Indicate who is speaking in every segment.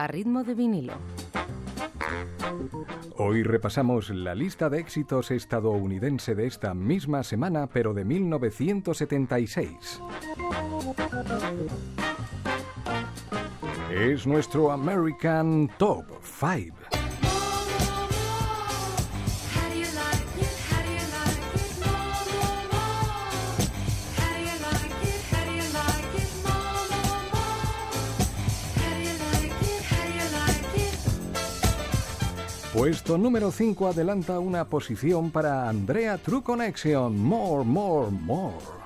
Speaker 1: a ritmo de vinilo.
Speaker 2: Hoy repasamos la lista de éxitos estadounidense de esta misma semana, pero de 1976. Es nuestro American Top 5. Puesto número 5 adelanta una posición para Andrea True Connection. More, more, more.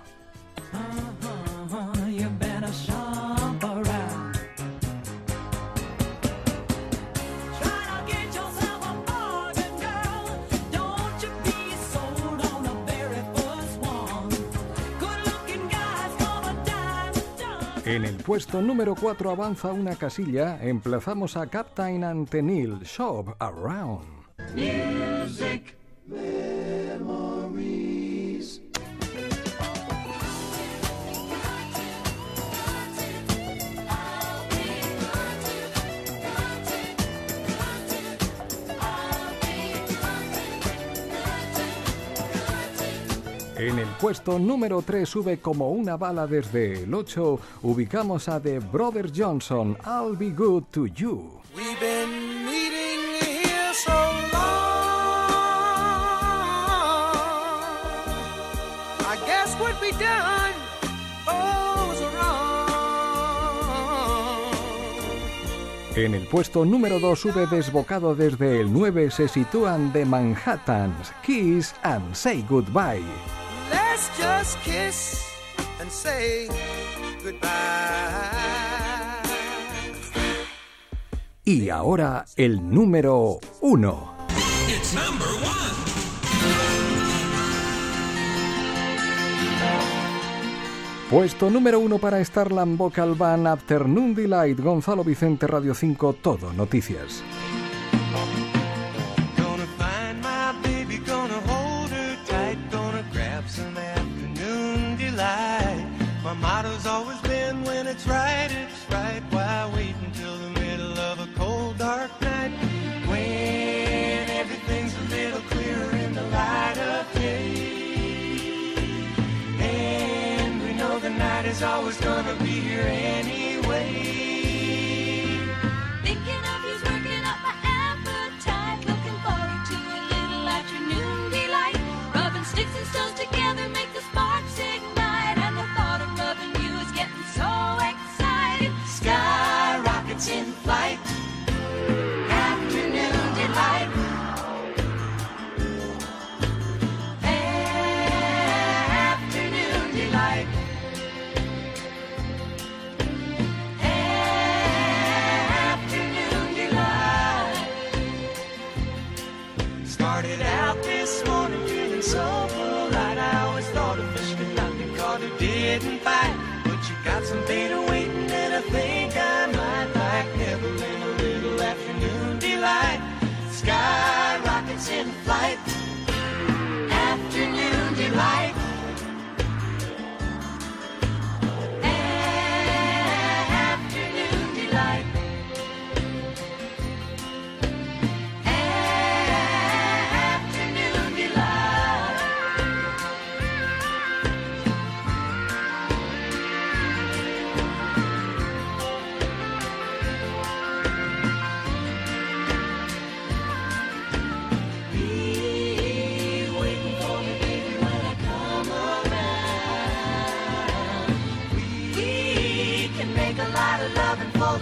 Speaker 2: En el puesto número 4 avanza una casilla, emplazamos a Captain Antenil, Shop Around.
Speaker 3: Music.
Speaker 2: En el puesto número 3 sube como una bala desde
Speaker 1: el
Speaker 2: 8,
Speaker 1: ubicamos
Speaker 2: a The Brother Johnson, I'll Be Good to You.
Speaker 3: We've been meeting here so long. I guess what we done oh, was wrong.
Speaker 2: En el puesto
Speaker 1: número 2
Speaker 2: sube
Speaker 1: desbocado
Speaker 2: desde
Speaker 1: el 9 se sitúan The
Speaker 2: Manhattans, Kiss and Say Goodbye.
Speaker 3: Let's just kiss and say goodbye.
Speaker 2: Y ahora el número uno. It's
Speaker 3: number one.
Speaker 2: Puesto número uno para Starland Vocal Band Afternoon Delight, Gonzalo Vicente Radio 5, Todo Noticias.
Speaker 4: Always been when it's right, it's right. Why wait until the middle of a cold, dark night? When everything's a little clearer in the light of day. And we know the night is always gonna be here anyway. started out this morning feeling so full. I always thought a fish could not be caught it didn't bite. But you got some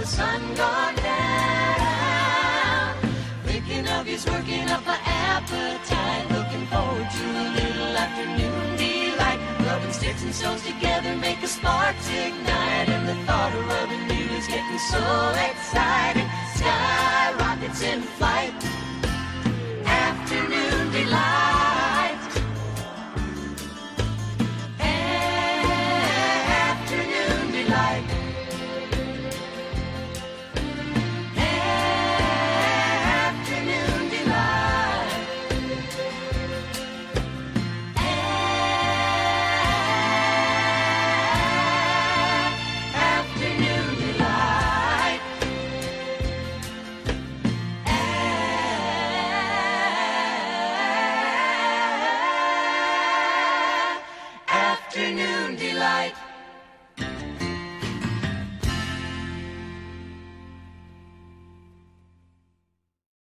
Speaker 5: the sun gone down. Thinking of you's working up my appetite. Looking forward to a little afternoon delight. Rubbing sticks and stones together make a sparks ignite. And the thought of rubbing you is getting so exciting. Sky rockets in flight.